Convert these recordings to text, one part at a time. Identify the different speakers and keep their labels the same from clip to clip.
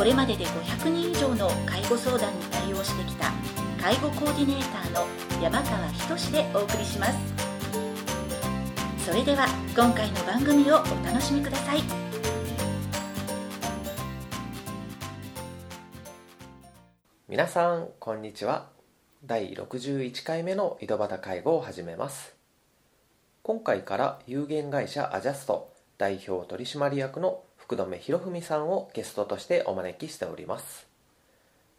Speaker 1: これまでで500人以上の介護相談に対応してきた介護コーディネーターの山川仁でお送りします。それでは今回の番組をお楽しみください。
Speaker 2: 皆さんこんにちは。第61回目の井戸端介護を始めます。今回から有限会社アジャスト代表取締役の福留博文さんをゲストとしてお招きしております。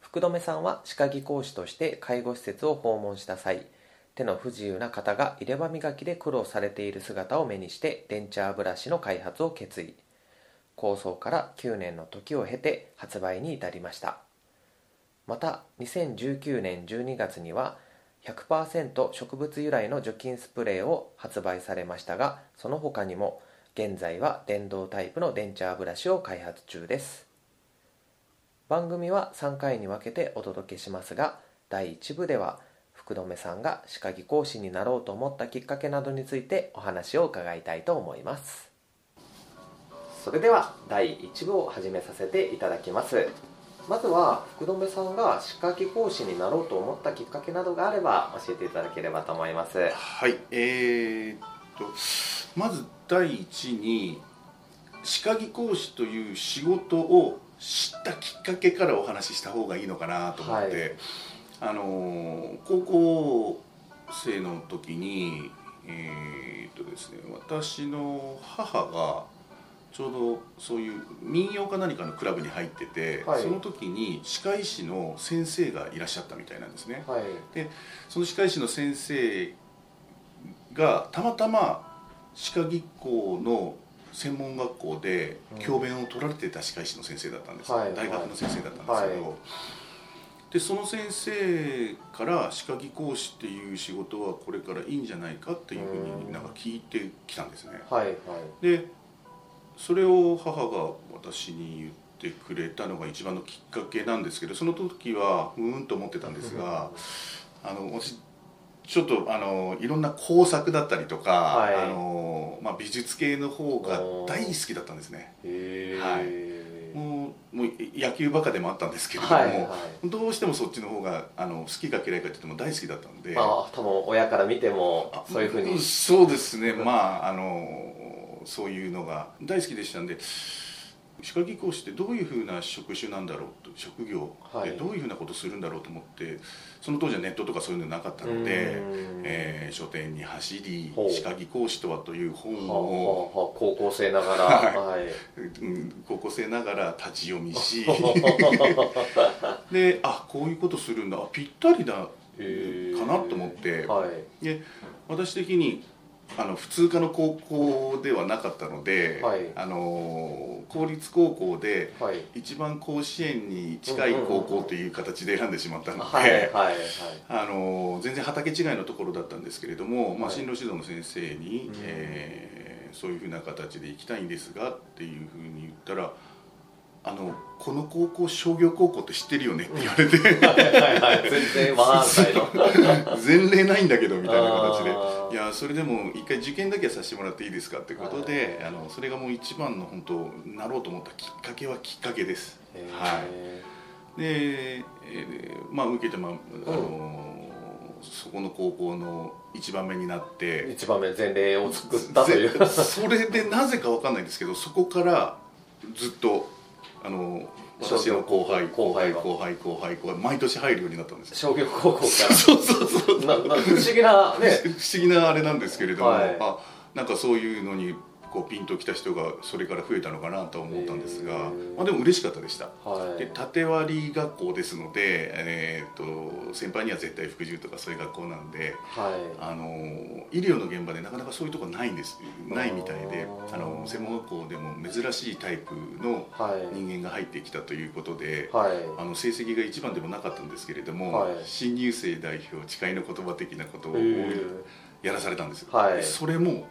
Speaker 2: 福留さんは歯科技講師として介護施設を訪問した際手の不自由な方が入れ歯磨きで苦労されている姿を目にしてデンチャーブラシの開発を決意。構想から9年の時を経て発売に至りました。また2019年12月には100%植物由来の除菌スプレーを発売されましたがその他にも現在は電動タイプのデンチャーブラシを開発中です。番組は3回に分けてお届けしますが第1部では福留さんが歯科技講師になろうと思ったきっかけなどについてお話を伺いたいと思います。それでは第1部を始めさせていただきます。まずは福留さんが歯科技講師になろうと思ったきっかけなどがあれば教えていただければと思います。
Speaker 3: はいえー、っとまず第一に歯科技講師という仕事を知ったきっかけからお話しした方がいいのかなと思って、はい、あの高校生の時にえー、っとですね私の母がちょうどそういう民謡か何かのクラブに入ってて、はい、その時に歯科医師の先生がいらっしゃったみたいなんですね、はい、でその歯科医師の先生がたまたま歯科技工の専門学校で教鞭を取られてた歯科医師の先生だったんです、はい、大学の先生だったんですけど、はい、でその先生から歯科技講師っていう仕事はこれからいいんじゃないかっていうふうになんか聞いてきたんですね。はい。はい、でそれを母が私に言ってくれたのが一番のきっかけなんですけどその時はうんと思ってたんですが、あの私ちょっとあのいろんな工作だったりとか、はい、あのまあ、美術系の方が大好きだったんですね。はい、もうもう野球バカでもあったんですけれども、はいはい、どうしてもそっちの方があの好きか嫌いかって言っても大好きだったんで。
Speaker 2: あ多分親から見てもそういうふうに。
Speaker 3: そうですね。まああのそういうのが大好きでしたんで歯科技講師ってどういうふうな職種なんだろうと職業でどういうふうなことするんだろうと思って、はい、その当時はネットとかそういうのなかったので、えー、書店に走り「歯科技講師とは」という本
Speaker 2: を高校生ながら、
Speaker 3: はい、高校生ながら立ち読みし。であこういうことするんだ。ぴったりだかなと思って、はい、で私的にあの普通科の高校ではなかったので、はい、あの公立高校で一番甲子園に近い高校という形で選んでしまったので全然畑違いのところだったんですけれども、まあ、進路指導の先生に、えー、そういうふうな形で行きたいんですがっていうふうに言ったら。あのこの高校商業高校って知ってるよねって言われて。はいはい、全然わの。前例ない。んだけどみたいな形で。いやそれでも一回受験だけはさせてもらっていいですかってことで、はい、あのそれがもう一番の本当なろうと思ったきっかけはきっかけです。はい。で、えー、まあ受けてまあ、あのそこの高校の一番目になって。
Speaker 2: 一番目前例を作ったという。
Speaker 3: それでなぜか分かんないんですけどそこからずっとあの私の後輩後輩後輩後輩後輩毎年入るようになったんです
Speaker 2: 商業高校から。
Speaker 3: そうそうそう
Speaker 2: なな不思議なね。
Speaker 3: 不思議なあれなんですけれども、はい、あなんかそういうのにこうピンときた人がそれから増えたのかなとは思ったんですが、まあ、でも嬉しかったでした。
Speaker 2: はい。
Speaker 3: で縦割り学校ですので、えー、と先輩には絶対服従とかそういう学校なんで
Speaker 2: はい。
Speaker 3: あの医療の現場でなかなかそういうとこないんです。ないみたいで
Speaker 2: あ
Speaker 3: の専門学校でも珍しいタイプの
Speaker 2: はい。
Speaker 3: 人間が入ってきたということで、
Speaker 2: はい。
Speaker 3: あの成績が一番でもなかったんですけれども、
Speaker 2: はい。
Speaker 3: 新入生代表誓いの言葉的なことをやらされたんですよ、
Speaker 2: はい。
Speaker 3: でそれもう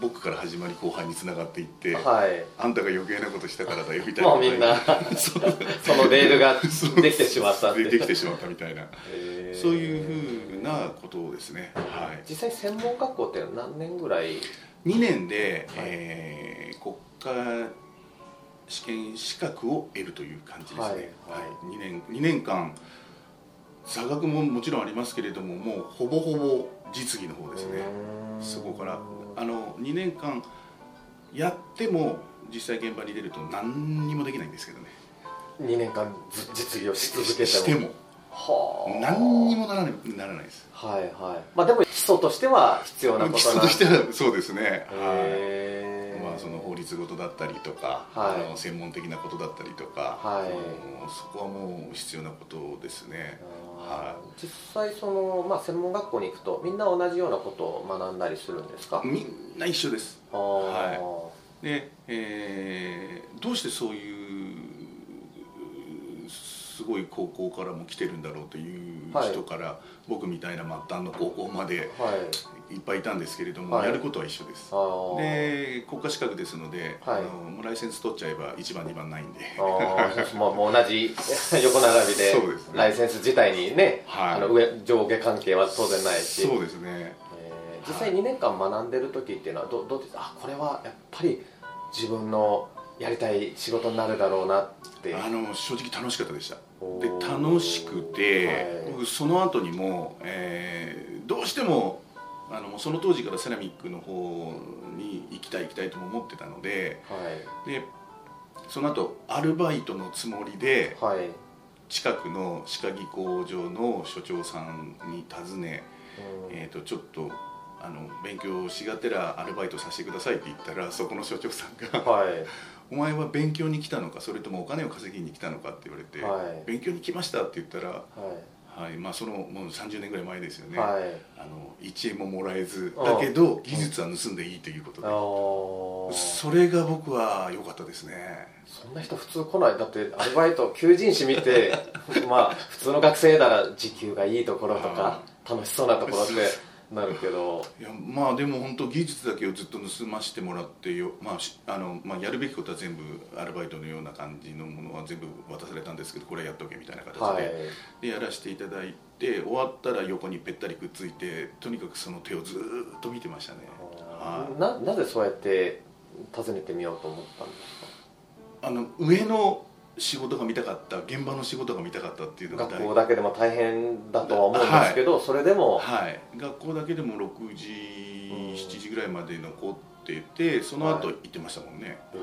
Speaker 3: 僕から始まり後輩につながっていって、
Speaker 2: はい。
Speaker 3: あんたが余計なことしたからだよみたいな。
Speaker 2: もうみんな
Speaker 3: そ
Speaker 2: のレールが できてしまった
Speaker 3: でできてしまったみたいな。そういうふうなことですね、はい、
Speaker 2: 実際専門学校って何年ぐらい
Speaker 3: ？2年で、
Speaker 2: はい。
Speaker 3: えー国家試験資格を得るという感じですね、
Speaker 2: はい。
Speaker 3: はい。2, 年2年間座学ももちろんありますけれどももうほぼほぼ実技の方ですね。そこからあの2年間やっても実際現場に出ると何にもできないんですけどね。
Speaker 2: 2年間ず実技をし続けても。
Speaker 3: しても。
Speaker 2: はあ。
Speaker 3: 何にもならないならないです。
Speaker 2: はいはい。まあでも基礎としては必要なことな。
Speaker 3: 基礎としてはそうですね。はい。まあ、その法律事だったりとか、
Speaker 2: はい。
Speaker 3: あの専門的なことだったりとか、
Speaker 2: はい。
Speaker 3: そこはもう必要なことですね。
Speaker 2: あー実際その、まあ、専門学校に行くとみんな同じようなことを学んだりするんですか？
Speaker 3: みんな一緒です。はで、えーどうしてそういうすごい高校からも来てるんだろうという
Speaker 2: はい
Speaker 3: 人から、僕みたいな末端の高校まで
Speaker 2: はい
Speaker 3: いっぱいいたんですけれども、
Speaker 2: はい。
Speaker 3: やることは一緒です。で国家資格ですので、
Speaker 2: はい。
Speaker 3: あのもうライセンス取っちゃえば1番2番ないんで。
Speaker 2: もう同じ 横並びで
Speaker 3: そうですね。
Speaker 2: ライセンス自体にね、
Speaker 3: はい。
Speaker 2: あの上上下関係は当然ないし。
Speaker 3: そうですね。
Speaker 2: えー実際2年間学んでる時っていうのはどどうですあこれはやっぱり自分のやりたい仕事になるだろうなって。
Speaker 3: あの正直楽しかったでした。で楽しくて、
Speaker 2: はい。
Speaker 3: 僕その後にも、えーどうしてもあのもうその当時からセラミックの方に行きたい行きたいとも思ってたので
Speaker 2: はい。
Speaker 3: でその後アルバイトのつもりで
Speaker 2: はい、
Speaker 3: 近くの歯科技工場の所長さんに尋ね、
Speaker 2: うん。
Speaker 3: えー、とちょっとあの勉強しがてらアルバイトさせてくださいって言ったらそこの所長さんが
Speaker 2: はい「
Speaker 3: お前は勉強に来たのかそれともお金を稼ぎに来たのか?」って言われて
Speaker 2: はい。
Speaker 3: 勉強に来ました」って言ったら、
Speaker 2: は
Speaker 3: はいまあ、そのもう30年ぐらい前ですよね、
Speaker 2: いはい。
Speaker 3: あの1円ももらえず
Speaker 2: うん
Speaker 3: だけど技術は盗んでいいということで、それが僕は良かったですね。
Speaker 2: そんな人普通来ない。だってアルバイト求人誌見て まあ普通の学生なら時給がいいところとか楽しそうなところってなるけど。
Speaker 3: いやまあでも本当技術だけをずっと盗ましてもらってよ、まあしあのまあ、やるべきことは全部アルバイトのような感じのものは全部渡されたんですけどこれはやっとけみたいな形で,、
Speaker 2: はい。
Speaker 3: でやらせていただいて終わったら横にぺったりくっついてとにかくその手をずーっと見てましたね。はい。
Speaker 2: ななぜそうやって訪ねてみようと思ったんですか？
Speaker 3: あの上の仕事が見たかった現場の仕事が見たかったっていうのが
Speaker 2: 学校だけでも大変だとは思うんですけど、それでも
Speaker 3: はい。学校だけでも6時
Speaker 2: うん
Speaker 3: 7時ぐらいまで残っててその後
Speaker 2: はい。
Speaker 3: 行ってましたもんね、は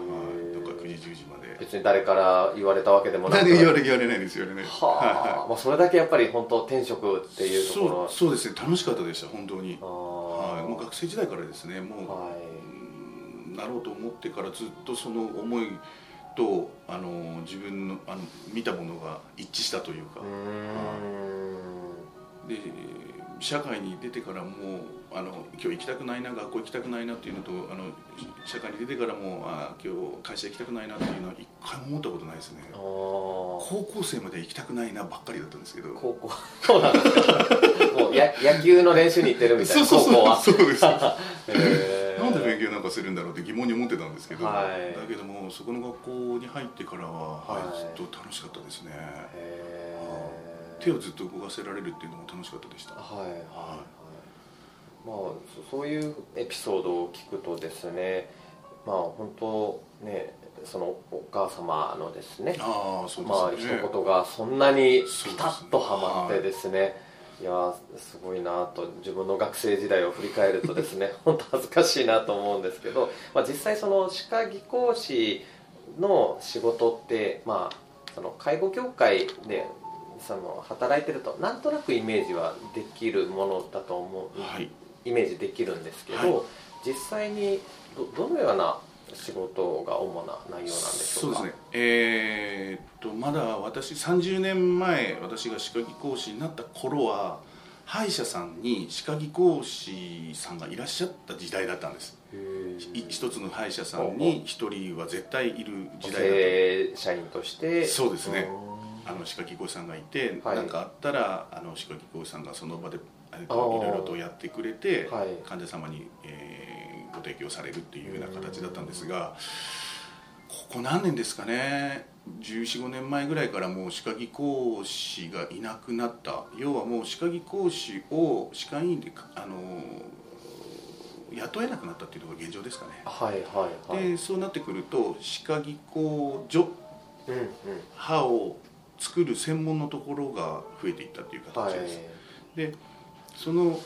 Speaker 3: い、どっか9時10時まで。
Speaker 2: 別に誰から言われたわけでもなく。
Speaker 3: 何で言われ言われないです言われない
Speaker 2: はあ、まあ、それだけやっぱり本当転職っていうところ。は
Speaker 3: そうそうですね。楽しかったでした本当に。
Speaker 2: あ
Speaker 3: はい、
Speaker 2: ー
Speaker 3: もう学生時代からですね。もう、
Speaker 2: は
Speaker 3: うんなろうと思ってからずっとその思いとあの自分のあの見たものが一致したというか。
Speaker 2: いうーん。
Speaker 3: で社会に出てからもあの今日行きたくないな学校行きたくないなっていうのとあの社会に出てからもあ今日会社行きたくないなっていうのは一回も思ったことないですね。高校生まで行きたくないなばっかりだったんですけど。
Speaker 2: 高校。そうなんですか。もうや野球の練習に行ってるみたいな高校は。
Speaker 3: そうです。
Speaker 2: へー
Speaker 3: なんで勉強なんかするんだろうって疑問に思ってたんですけど、
Speaker 2: はい。
Speaker 3: だけどもそこの学校に入ってからは、はい
Speaker 2: はい。
Speaker 3: ずっと楽しかったですね。手をずっと動かせられるっていうのも楽しかったでした。
Speaker 2: はいはいはい。まあそそういうエピソードを聞くとですねまあ本当ねそのお母様のですね
Speaker 3: ああそう
Speaker 2: まあ一
Speaker 3: ですね、
Speaker 2: 言がそんなにピタッとはまってですねいやすごいなと自分の学生時代を振り返るとですね 本当恥ずかしいなと思うんですけど、まあ、実際その歯科技工士の仕事ってまあその介護協会でその働いてるとなんとなくイメージはできるものだと思う、
Speaker 3: はい。
Speaker 2: イメージできるんですけど、
Speaker 3: はい。
Speaker 2: 実際にどどのような仕事が主な内容なんでしょうか？
Speaker 3: そうですね。えーっとまだ私30年前私が歯科技講師になった頃は歯医者さんに歯科技講師さんがいらっしゃった時代だったんです。一つの歯医者さんに一人は絶対いる時代だった。
Speaker 2: 正社員として？
Speaker 3: そうですね。
Speaker 2: うん
Speaker 3: あの歯科技講師さんがいて
Speaker 2: はい。
Speaker 3: 何、かあったらあの歯科技講師さんがその場でいろいろとやってくれて、
Speaker 2: はい。
Speaker 3: 患者様に、えーご提供されるっていうような形だったんですがここ何年ですかね？1415年前ぐらいからもう歯科技講師がいなくなった。要はもう歯科技講師を歯科医院であの雇えなくなったっていうのが現状ですかね。
Speaker 2: はいはいはい。
Speaker 3: でそうなってくると歯科技工所
Speaker 2: うんうん
Speaker 3: 歯を作る専門のところが増えていったという
Speaker 2: はい
Speaker 3: 形です、でその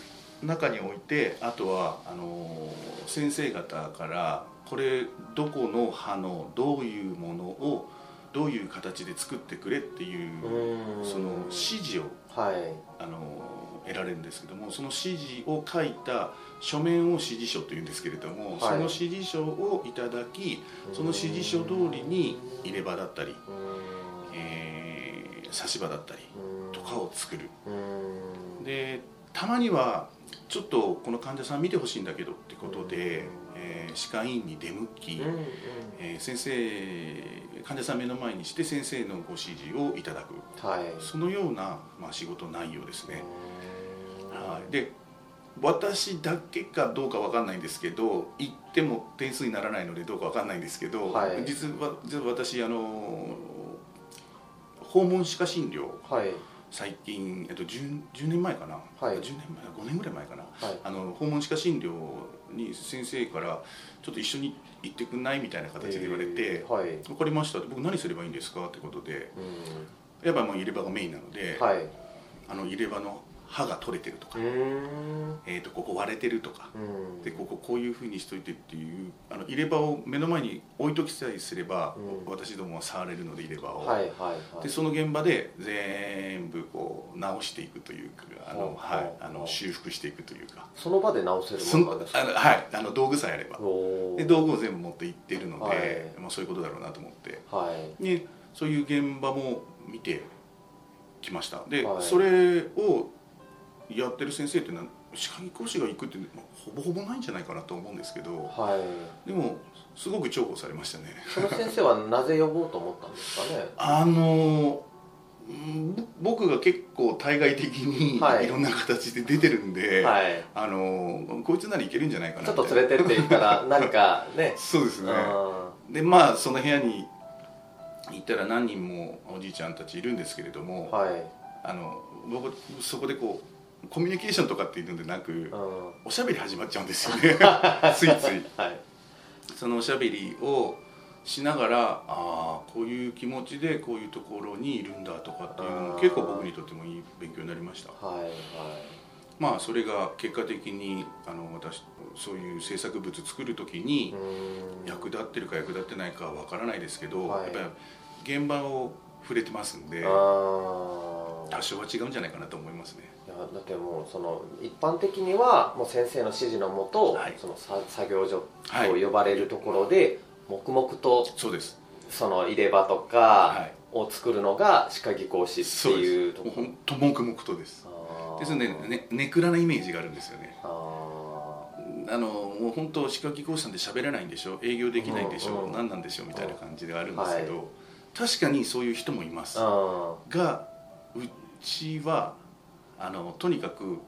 Speaker 3: 中においてあとはあの先生方からこれどこの歯のどういうものをどういう形で作ってくれっていう
Speaker 2: うん。
Speaker 3: その指示を
Speaker 2: はい。
Speaker 3: あの得られるんですけどもその指示を書いた書面を指示書というんですけれども、その指示書をいただきその指示書通りに入れ歯だったり、
Speaker 2: うん。
Speaker 3: えー差し歯だったりとかを作る。
Speaker 2: うん。
Speaker 3: でたまにはちょっとこの患者さん見てほしいんだけどってことで、えー歯科医院に出向き、えー先生患者さん目の前にして先生のご指示をいただく。
Speaker 2: はい。
Speaker 3: そのような、まあ、仕事内容ですね、
Speaker 2: うん
Speaker 3: はい、で私だけかどうかわかんないんですけど行っても点数にならないのでどうかわかんないんですけど、
Speaker 2: はい。
Speaker 3: 実は実は私あの訪問歯科診療
Speaker 2: はい
Speaker 3: 最近、えっと、10, 10年前かな、
Speaker 2: はい。
Speaker 3: 10年前？5年ぐらい前かな？
Speaker 2: はい。
Speaker 3: あの訪問歯科診療に先生からちょっと一緒に行ってくんないみたいな形で言われて
Speaker 2: えーはい「
Speaker 3: 分かりました」僕何すればいいんですか?」ってことで。
Speaker 2: う
Speaker 3: やっぱもう入れ歯がメインなので、
Speaker 2: んはい。
Speaker 3: あの入れ歯の歯が取れてるとか、えー、とここ割れてるとか
Speaker 2: うん。
Speaker 3: でこここういうふうにしといてっていうあの入れ歯を目の前に置いときさえすれば、
Speaker 2: うん。
Speaker 3: 私どもは触れるので入れ歯を、
Speaker 2: はいはいはい。
Speaker 3: でその現場で全部こう直していくというかあの、はいあの修復していくというか。
Speaker 2: その場で直せるものなんですか？
Speaker 3: あのはいあの道具さえあれば。で道具を全部持って行っているので、
Speaker 2: はい。
Speaker 3: まあ、そういうことだろうなと思って。
Speaker 2: はい。
Speaker 3: でそういう現場も見てきました。で、
Speaker 2: はい。
Speaker 3: それをやってる先生って歯科技講師が行くって、まあほぼほぼないんじゃないかなと思うんですけど
Speaker 2: はい。
Speaker 3: でもすごく重宝されましたね。
Speaker 2: その先生はなぜ呼ぼうと思ったんですかね？
Speaker 3: あの僕が結構対外的に
Speaker 2: はい。
Speaker 3: いろんな形で出てるんで、
Speaker 2: はい。
Speaker 3: あのこいつならいけるんじゃないかな
Speaker 2: ちょっと連れてって言ったら 何かね。
Speaker 3: そうですね。
Speaker 2: あ
Speaker 3: でまあその部屋に行ったら何人もおじいちゃんたちいるんですけれども、
Speaker 2: ーはい。
Speaker 3: あの僕そこでこうコミュニケーションとかっていうのでなく
Speaker 2: うん。
Speaker 3: おしゃべり始まっちゃうんですよね。ついつい。
Speaker 2: はい。
Speaker 3: そのおしゃべりをしながらああこういう気持ちでこういうところにいるんだとかっていうのも結構僕にとってもいい勉強になりました。
Speaker 2: はいはい。
Speaker 3: まあそれが結果的にあの私そういう制作物作る時に役立ってるか役立ってないかは分からないですけど、
Speaker 2: はい。
Speaker 3: やっぱり現場を触れてますんで多少は違うんじゃないかなと思いますね
Speaker 2: だってもうその一般的にはもう先生の指示のもと、
Speaker 3: はい。
Speaker 2: そのさ作業所と
Speaker 3: はい。
Speaker 2: 呼ばれるところで、黙々と
Speaker 3: そうです。
Speaker 2: その入れ歯と
Speaker 3: は
Speaker 2: か
Speaker 3: い。
Speaker 2: を作るのが歯科技講師っていうとこ
Speaker 3: もう本当黙々とです。ですのでねネクラなイメージがあるんですよね。
Speaker 2: あ
Speaker 3: あのもう本当歯科技講師さんで喋れないんでしょ？営業できないんでしょ、
Speaker 2: うんうん
Speaker 3: 何なんでしょうみたいな感じではあるんですけど、
Speaker 2: は
Speaker 3: 確かにそういう人もいます。がうちはあのとにかく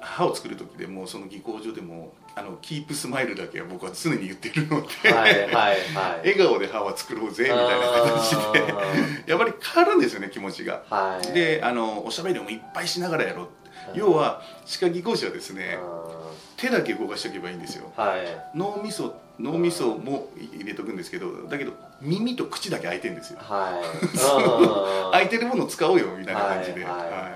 Speaker 3: 歯を作る時でもその技工所でもあのキープスマイルだけは僕は常に言ってるので、
Speaker 2: ーはいはいはい。
Speaker 3: 笑顔で歯は作ろうぜみたいな形で。やっぱり変わるんですよね気持ちが。
Speaker 2: はい。
Speaker 3: であのおしゃべりもいっぱいしながらやろう。要は歯科技工士はですね手だけ動かしておけばいいんですよ。
Speaker 2: はい。
Speaker 3: 脳みそ脳みそも入れとくんですけどだけど耳と口だけ開いてるんですよ。
Speaker 2: はい。
Speaker 3: 開いてるものを使おうよみたいな感じで、
Speaker 2: はい。はい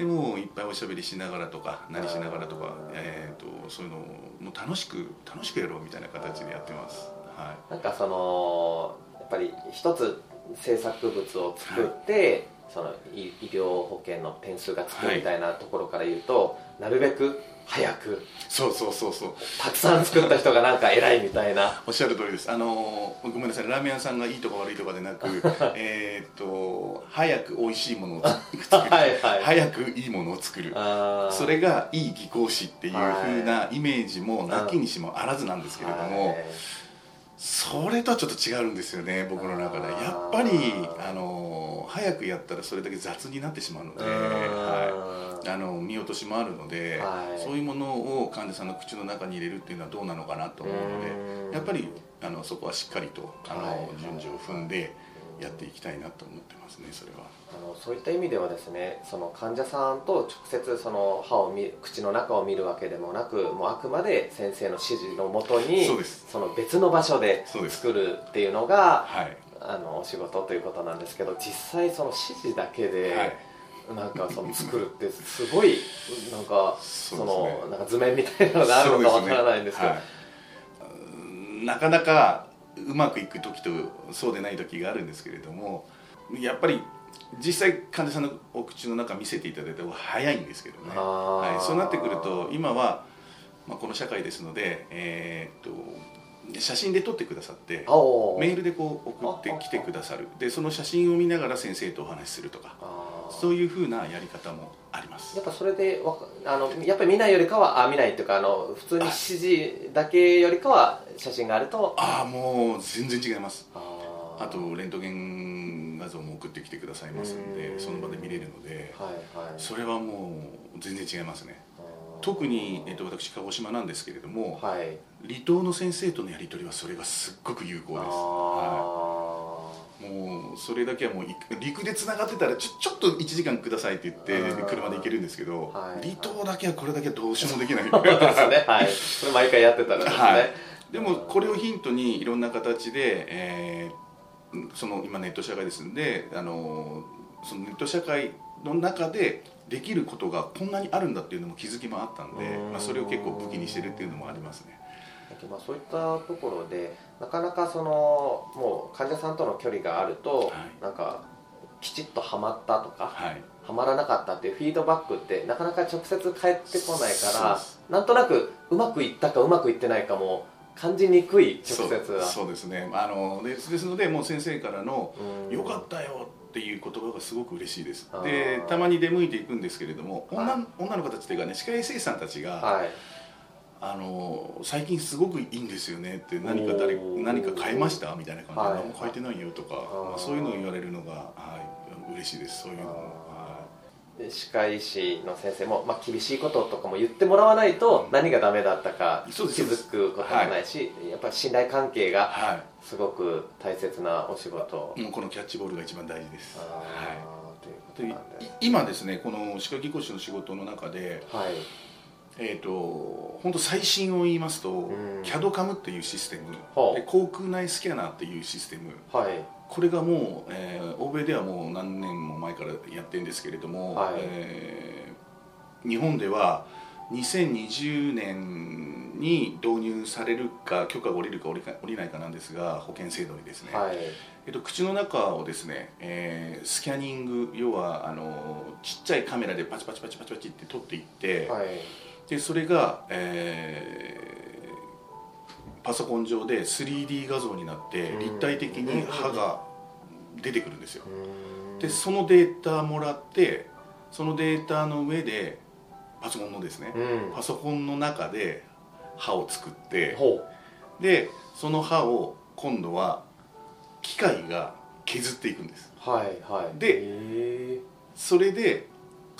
Speaker 3: でもういっぱいおしゃべりしながらとか何しながらとか
Speaker 2: うん、
Speaker 3: えー、とそういうのをもう楽しく楽しくやろうみたいな形でやってます、はい。
Speaker 2: なんかそのやっぱり一つ制作物を作って、その医医療保険の点数がつくみたいなところから言うと、なるべく早く。
Speaker 3: そうそうそう。そう
Speaker 2: たくさん作った人がなんか偉いみたいな。
Speaker 3: おっしゃる通りです。あのごめんなさい。ラーメン屋さんがいいとか悪いとかでなく えーっと早く美味しいものを作る。
Speaker 2: はいはい。
Speaker 3: 早くいいものを作る。それがいい技巧士っていう風なイメージもなきにしもあらずなんですけれども、
Speaker 2: はい。
Speaker 3: それとはちょっと違うんですよね僕の中で。やっぱりあの早くやったらそれだけ雑になってしまうので、はい、あの見落としもあるので、
Speaker 2: はい。
Speaker 3: そういうものを患者さんの口の中に入れるっていうのはどうなのかなと思うの
Speaker 2: うん。
Speaker 3: でやっぱりあのそこはしっかりとあの、
Speaker 2: はい。
Speaker 3: 順序を踏んでやっていきたいなと思ってますねそれは。
Speaker 2: あのそういった意味ではですねその患者さんと直接その歯を見口の中を見るわけでもなくもうあくまで先生の指示のもとに
Speaker 3: そうです。
Speaker 2: その別の場所で作るっていうのが
Speaker 3: はい。
Speaker 2: あのお仕事ということなんですけど実際その指示だけで、
Speaker 3: はい
Speaker 2: なんかその作るってすごいなんかそのなんか図面みたいなのがあるのかわからないんですけど。
Speaker 3: ねはい。うんなかなかうまくいく時とそうでない時があるんですけれどもやっぱり実際患者さんのお口の中見せていただいた方が早いんですけどね、はい、そうなってくると今は、まあ、この社会ですので、えーっと写真で撮ってくださってメールでこう送ってきてくださる。でその写真を見ながら先生とお話しするとかそういうふうなやり方もあります。
Speaker 2: やっぱそれであのやっぱり見ないよりかはあ見ないっていうかあの普通に指示だけよりかは写真があると。
Speaker 3: ああもう全然違います。
Speaker 2: あ
Speaker 3: とレントゲン画像も送ってきてくださいますん
Speaker 2: うん。
Speaker 3: でその場で見れるので
Speaker 2: はいはい。
Speaker 3: それはもう全然違いますね。特に、えっと、私鹿児島なんですけれども
Speaker 2: はい。
Speaker 3: 離島の先生とのやり取りはそれがすっごく有効です、もうそれだけはもうい陸でつながってたらちょちょっと1時間くださいって言って車で行けるんですけど、
Speaker 2: はい。
Speaker 3: 離島だけはこれだけはどうしようもできない。
Speaker 2: ー そうですね。はい。それ毎回やってたらですね、
Speaker 3: はい。でもこれをヒントにいろんな形で、えーその今ネット社会ですんであのそのネット社会の中でできることがこんなにあるんだっていうのも気づきもあったんで
Speaker 2: うん。
Speaker 3: まあ、それを結構武器にしてるっていうのもありますね
Speaker 2: まあ、そういったところでなかなかそのもう患者さんとの距離があると、
Speaker 3: はい。
Speaker 2: なんかきちっとはまったとか
Speaker 3: はい。
Speaker 2: はまらなかったっていうフィードバックってなかなか直接返ってこないからなんとなくうまくいったかうまくいってないかも感じにくい直接は。
Speaker 3: そうですね。あのですですのでもう先生からの
Speaker 2: うん「
Speaker 3: よかったよ」っていう言葉がすごく嬉しいです。でたまに出向いていくんですけれども女,、
Speaker 2: はい。
Speaker 3: 女の子たちというかね歯科衛生士さんたちが、
Speaker 2: はい
Speaker 3: あの最近すごくいいんですよねって何か誰何か変えました？みたいな感じで、
Speaker 2: はい。
Speaker 3: 何も変えてないよとか、まあそういうのを言われるのが、はい、嬉しいです。そういうの。も、は
Speaker 2: で歯科医師の先生も、まあ、厳しいこととかも言ってもらわないと
Speaker 3: うん。
Speaker 2: 何がダメだったか気づくこともないし、やっぱり信頼関係
Speaker 3: い
Speaker 2: が
Speaker 3: は
Speaker 2: すごく大切なお仕事。
Speaker 3: い、もうこのキャッチボールが一番大事です、
Speaker 2: あ
Speaker 3: は
Speaker 2: い
Speaker 3: 今ですねこの歯科技工士の仕事の中で、
Speaker 2: はい
Speaker 3: えー、と本当最新を言いますと、
Speaker 2: ん。
Speaker 3: CAD-CAM っていうシステム。
Speaker 2: ほう。
Speaker 3: で航空内スキャナーっていうシステム。
Speaker 2: はい。
Speaker 3: これがもう、えー欧米ではもう何年も前からやってるんですけれども、
Speaker 2: はい。
Speaker 3: えー日本では2020年に導入されるか許可が下りるか下りか下りないかなんですが保険制度にですね、
Speaker 2: はい。
Speaker 3: えっと、口の中をですね、えースキャニング要はあのちっちゃいカメラでパチパチパチパチパチって撮っていって、
Speaker 2: はい
Speaker 3: でそれが、えーパソコン上で 3D 画像になって
Speaker 2: うん。
Speaker 3: 立体的に歯が出てくるんですよ。でそのデータもらってそのデータの上でパソコンのですね
Speaker 2: うん。
Speaker 3: パソコンの中で歯を作って
Speaker 2: ほ
Speaker 3: でその歯を今度は機械が削っていくんです。
Speaker 2: うはいはい。
Speaker 3: で
Speaker 2: へ
Speaker 3: それで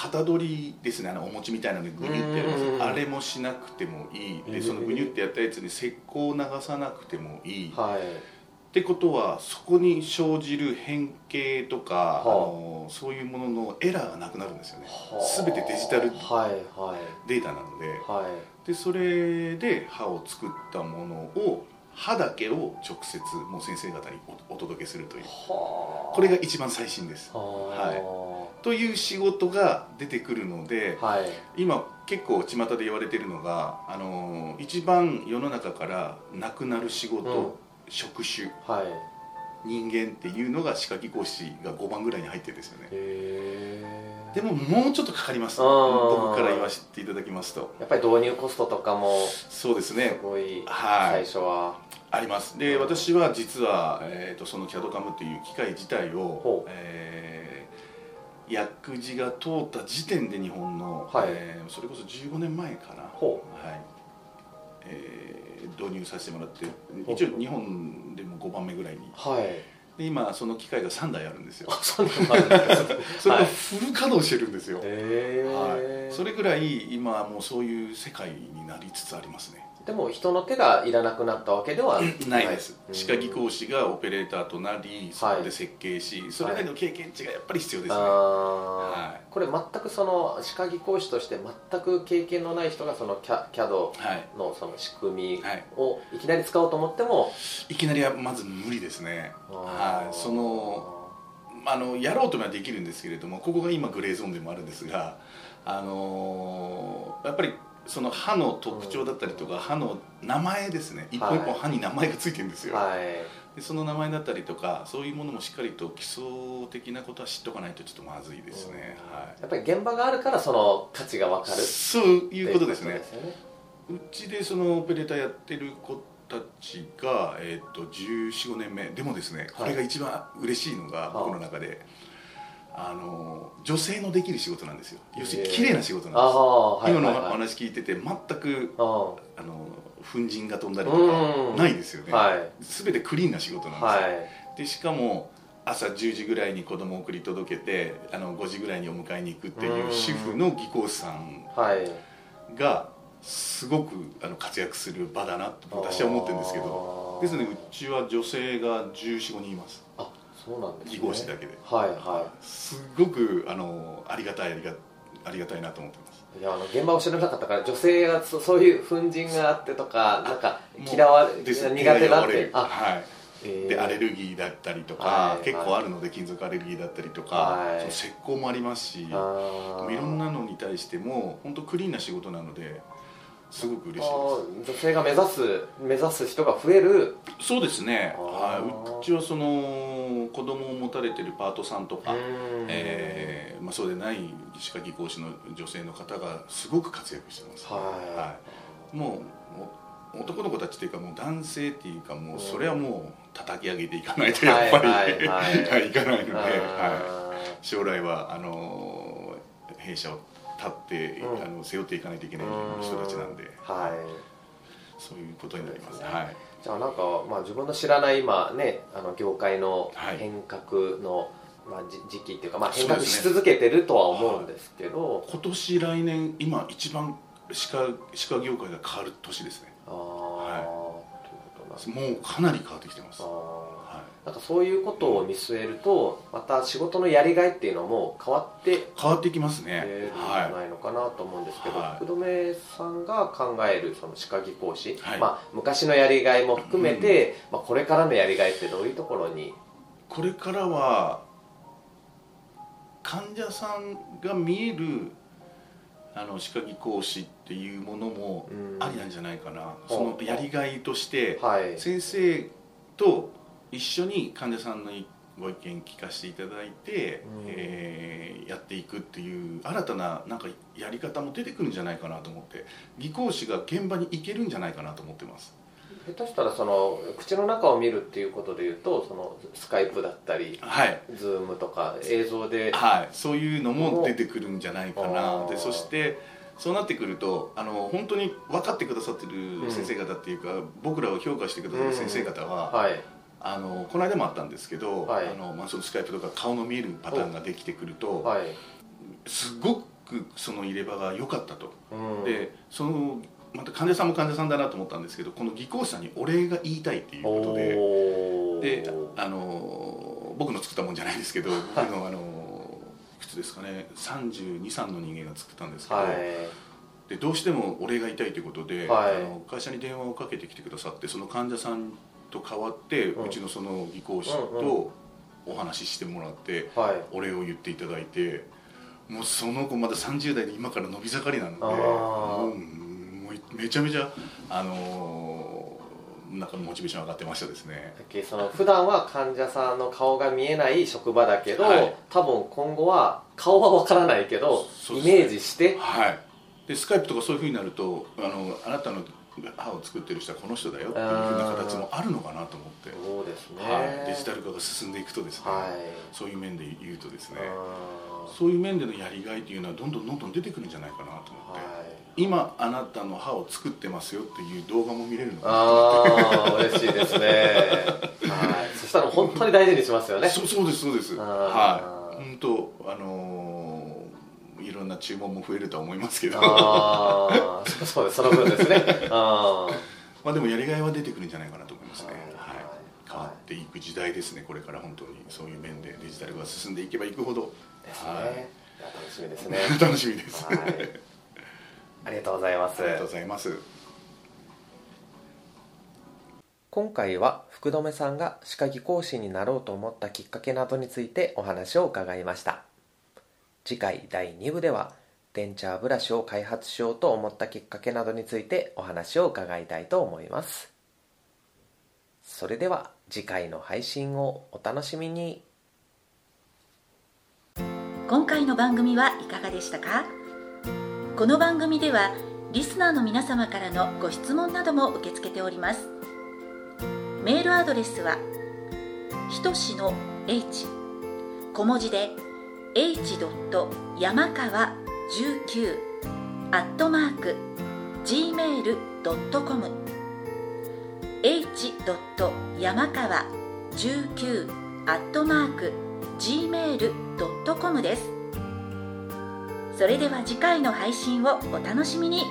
Speaker 3: 型取りですねあのお餅みたいなのでグニュってやるんですあれもしなくてもいい。でそのグニュってやったやつに石膏を流さなくてもいい、
Speaker 2: ーはい。
Speaker 3: ってことはそこに生じる変形とか、
Speaker 2: はあ。
Speaker 3: あのそういうもののエラーがなくなるんですよね。
Speaker 2: はあ。
Speaker 3: 全てデジタル
Speaker 2: はいはい。
Speaker 3: データなので。
Speaker 2: はい。
Speaker 3: でそれで歯を作ったものを歯だけを直接もう先生方におお届けするという。
Speaker 2: はあ。
Speaker 3: これが一番最新です。
Speaker 2: は
Speaker 3: という仕事が出てくるので
Speaker 2: いはい。
Speaker 3: 今結構巷で言われてるのがあの一番世の中からなくなる仕事、
Speaker 2: うん。
Speaker 3: 職種。
Speaker 2: はい。
Speaker 3: 人間っていうのが歯科技講師が5番ぐらいに入ってるんですよねでももうちょっとかかります。僕から言わせていただきますと。
Speaker 2: やっぱり導入コストとかも
Speaker 3: そうです
Speaker 2: す
Speaker 3: ね
Speaker 2: ごい
Speaker 3: はい。
Speaker 2: 最初は。
Speaker 3: あります。で私は実は、えー、とその CAD-CAM っていう機械自体をえー薬事が通った時点で日本の、
Speaker 2: はい。
Speaker 3: えーそれこそ15年前かな、
Speaker 2: ほ
Speaker 3: はい。えー導入させてもらって一応日本でも5番目ぐらいに
Speaker 2: はい
Speaker 3: で今その機械が3台あるんですよ。
Speaker 2: あそ
Speaker 3: れが
Speaker 2: はい。
Speaker 3: フル稼働してるんですよ、
Speaker 2: へえ
Speaker 3: はい、それぐらい今はもうそういう世界になりつつありますね
Speaker 2: でも人の手がいらなくなったわけでは
Speaker 3: ない。です。
Speaker 2: うん。
Speaker 3: 歯科技講師がオペレーターとなりそこで設計し、それなりの経験値がやっぱり必要ですね、はい。
Speaker 2: これ全くその歯科技講師として全く経験のない人がその CAD
Speaker 3: はい。
Speaker 2: のその仕組み
Speaker 3: はい。
Speaker 2: をいきなり使おうと思っても。
Speaker 3: いきなりはまず無理ですね。はい。そのあのやろうとはできるんですけれどもここが今グレーゾーンでもあるんですがあのーやっぱりその歯の特徴だったりとか、歯の名前ですね。一本一本歯に名前がついてるんですよ、
Speaker 2: はい。
Speaker 3: でその名前だったりとかそういうものもしっかりと基礎的なことは知っておかないとちょっとまずいですね、は
Speaker 2: やっぱり現場があるからその価値が分か
Speaker 3: い
Speaker 2: る
Speaker 3: そういうことですね。
Speaker 2: ね
Speaker 3: うちでそのオペレーターやってる子たちが、えー、と1415年目。でもですねこれが一番嬉しいのが、
Speaker 2: い。
Speaker 3: 僕の中であの女性のできる仕事なんですよ。要するに綺麗な仕事
Speaker 2: あ
Speaker 3: なんです、
Speaker 2: い
Speaker 3: 今のお話聞いてて全く
Speaker 2: あ
Speaker 3: あの粉塵が飛んだりと
Speaker 2: うん。
Speaker 3: かないですよね、
Speaker 2: はい。
Speaker 3: 全てクリーンな仕事なんですよ、
Speaker 2: はい。
Speaker 3: でしかも朝10時ぐらいに子供を送り届けてあの5時ぐらいにお迎えに行くっていううん。主婦の技工士さん
Speaker 2: はい。
Speaker 3: がすごくあの活躍する場だなと私は思ってるんですけど。ですのでうちは女性が1415人います。
Speaker 2: あそうなんですね。
Speaker 3: だけで。
Speaker 2: はいは
Speaker 3: すごくあのありがたいありがありがたいなと思ってます。
Speaker 2: いいやあの現場を知らなかったから女性がそそういう粉塵があってとかなんか嫌われ苦手だって。あ
Speaker 3: はい。
Speaker 2: えー。
Speaker 3: でアレルギーだったりとか、
Speaker 2: はい
Speaker 3: 結構あるので金属アレルギーだったりとか、
Speaker 2: はい。
Speaker 3: 石膏もありますしいろんなのに対しても本当クリーンな仕事なのですごく嬉しいで
Speaker 2: あー女性が目指す目指す人が増える。
Speaker 3: すそうですね、
Speaker 2: あ
Speaker 3: は
Speaker 2: ー。
Speaker 3: い、うちはその子供を持たれてるパートさんとか、
Speaker 2: うん。
Speaker 3: えーまあ、そうでない歯科技講師の女性の方がすごく活躍してます、
Speaker 2: はい。
Speaker 3: い。もう男の子たちっていうかもう男性っていうかもうそれはもう叩き上げていかないとやっぱり、
Speaker 2: はいは
Speaker 3: かないので、は
Speaker 2: あ
Speaker 3: い、将来はあの弊社を立って、
Speaker 2: うん。
Speaker 3: あの背負っていかないといけない人たちなんで、
Speaker 2: ーはい。
Speaker 3: そういうことになります。はい
Speaker 2: じゃあなんか、まあ、自分の知らない今ねあの業界の
Speaker 3: はい。
Speaker 2: 変革の、まあ、じ時期っていうか、まあ、変革し続けてるとは思うんですけど、
Speaker 3: 今年来年今一番歯科歯科業界が変わる年ですね。
Speaker 2: ああ、ということなんです。
Speaker 3: もうかなり変わってきてます、
Speaker 2: あー。
Speaker 3: は
Speaker 2: なんかそういうことを見据えるとまた仕事のやりがいっていうのも変わって
Speaker 3: い、変わってきますね、
Speaker 2: えーるんじ
Speaker 3: は
Speaker 2: ゃないのかなと思うんですけど、
Speaker 3: はい。
Speaker 2: 福留さんが考えるその歯科技講師、
Speaker 3: はい。
Speaker 2: まあ、昔のやりがいも含めて、まあ、これからのやりがいってどういうところに？
Speaker 3: い、これからは患者さんが見えるあの歯科技講師っていうものも
Speaker 2: うん。
Speaker 3: ありなんじゃないかな、
Speaker 2: うん
Speaker 3: そのやりがいとして
Speaker 2: はい。
Speaker 3: 先生と一緒に患者さんのご意見聞かせていただいて、
Speaker 2: うん。
Speaker 3: えーやっていくっていう新たななんかやり方も出てくるんじゃないかなと思って技講師が現場に行けるんじゃないかなと思ってます。
Speaker 2: 下手したらその口の中を見るっていうことでいうとそのスカイプだったり
Speaker 3: はい。
Speaker 2: ズームとか映像で
Speaker 3: はい、そういうのも出てくるんじゃないか
Speaker 2: あ
Speaker 3: な
Speaker 2: ー。
Speaker 3: でそしてそうなってくるとあの本当に分かってくださってる先生方っていうか、僕らを評価してくださる先生方は、
Speaker 2: はい
Speaker 3: あのこの間もあったんですけど、
Speaker 2: はい。
Speaker 3: あのまあ、そのスカイプとか顔の見えるパターンができてくると、
Speaker 2: はい、
Speaker 3: すごくその入れ歯が良かったと、
Speaker 2: うん、
Speaker 3: でそのまた患者さんも患者さんだなと思ったんですけどこの技工士さんにお礼が言いたいっていうことで。であの僕の作ったもんじゃないですけど 僕のあのいくつですかね。323の人間が作ったんですけど、
Speaker 2: はい。
Speaker 3: でどうしてもお礼が言いたいということで、
Speaker 2: はい。
Speaker 3: あの会社に電話をかけてきてくださってその患者さんと代わって、
Speaker 2: う
Speaker 3: うんちのその技工士
Speaker 2: うん
Speaker 3: とお話ししてもらって、
Speaker 2: はい。
Speaker 3: お礼を言っていただいてもうその子まだ30代で今から伸び盛りなのでもうめちゃめちゃあのー中のモチベーション上がってましたですね。
Speaker 2: その普段は患者さんの顔が見えない職場だけど、
Speaker 3: はい。
Speaker 2: 多分今後は顔はわからないけど、
Speaker 3: ね。
Speaker 2: メージして。
Speaker 3: はい。でスカイプとかそういうふうになるとあのあなたの歯を作ってる人はこの人だよっていうふうな形もあるのかなと思って、
Speaker 2: そうですね、
Speaker 3: はい、デジタル化が進んでいくとですね、
Speaker 2: はい。
Speaker 3: そういう面で言うとですね
Speaker 2: うん
Speaker 3: そういう面でのやりがいというのはどんどんどんどん出てくるんじゃないかなと思って、
Speaker 2: はい。
Speaker 3: 今あなたの歯を作ってますよっていう動画も見れるのかな
Speaker 2: ああ嬉しいですね。はい。そしたら本当に大事にしますよね。
Speaker 3: そうそうですそうです。はい。本当あのーいろんな注文も増えるとは思いますけど。
Speaker 2: ああそうですその分ですね。あー。
Speaker 3: まあでもやりがいは出てくるんじゃないかなと思いますね、
Speaker 2: はい
Speaker 3: はい、変わっていく時代ですね。これから本当にそういう面でデジタルが進んでいけばいくほど。
Speaker 2: ですね、
Speaker 3: はい。
Speaker 2: 楽しみですね。
Speaker 3: 楽しみです、
Speaker 2: はい。ありがとうございます。
Speaker 3: ありがとうございます。
Speaker 2: 今回は福留さんが歯科技講師になろうと思ったきっかけなどについてお話を伺いました次回第2部ではデンチャーブラシを開発しようと思ったきっかけなどについてお話を伺いたいと思います。それでは次回の配信をお楽しみに。
Speaker 1: 今回の番組はいかがでしたか？この番組ではリスナーの皆様からのご質問なども受け付けております。メールアドレスはひとしの h 小文字で h. 山川19アットマーク gmail.com h. 山川19アットマーク gmail.com ですそれでは次回の配信をお楽しみに